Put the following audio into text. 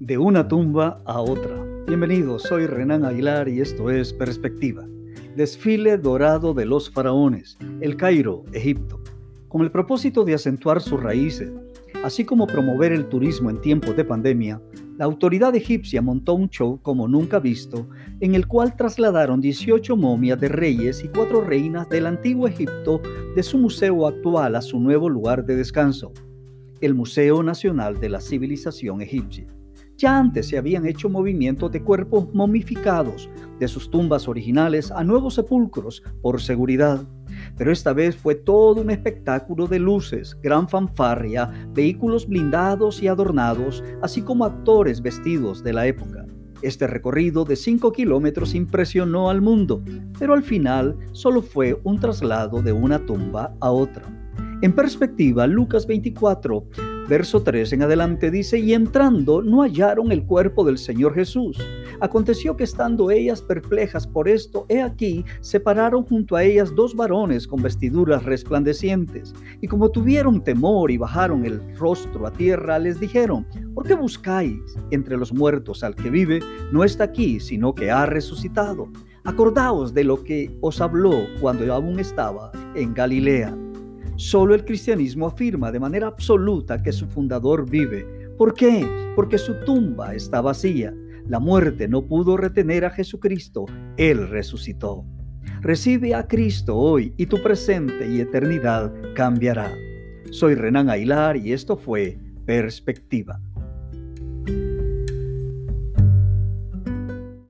De una tumba a otra. Bienvenidos, soy Renan Aguilar y esto es Perspectiva. Desfile dorado de los faraones, el Cairo, Egipto. Con el propósito de acentuar sus raíces, así como promover el turismo en tiempos de pandemia, la autoridad egipcia montó un show como nunca visto, en el cual trasladaron 18 momias de reyes y cuatro reinas del antiguo Egipto de su museo actual a su nuevo lugar de descanso, el Museo Nacional de la Civilización Egipcia. Ya antes se habían hecho movimientos de cuerpos momificados de sus tumbas originales a nuevos sepulcros por seguridad. Pero esta vez fue todo un espectáculo de luces, gran fanfarria, vehículos blindados y adornados, así como actores vestidos de la época. Este recorrido de 5 kilómetros impresionó al mundo, pero al final solo fue un traslado de una tumba a otra. En perspectiva, Lucas 24 Verso 3 en adelante dice, y entrando no hallaron el cuerpo del Señor Jesús. Aconteció que estando ellas perplejas por esto, he aquí, se pararon junto a ellas dos varones con vestiduras resplandecientes. Y como tuvieron temor y bajaron el rostro a tierra, les dijeron, ¿por qué buscáis entre los muertos al que vive? No está aquí, sino que ha resucitado. Acordaos de lo que os habló cuando aún estaba en Galilea Solo el cristianismo afirma de manera absoluta que su fundador vive. ¿Por qué? Porque su tumba está vacía. La muerte no pudo retener a Jesucristo. Él resucitó. Recibe a Cristo hoy y tu presente y eternidad cambiará. Soy Renan Ailar y esto fue Perspectiva.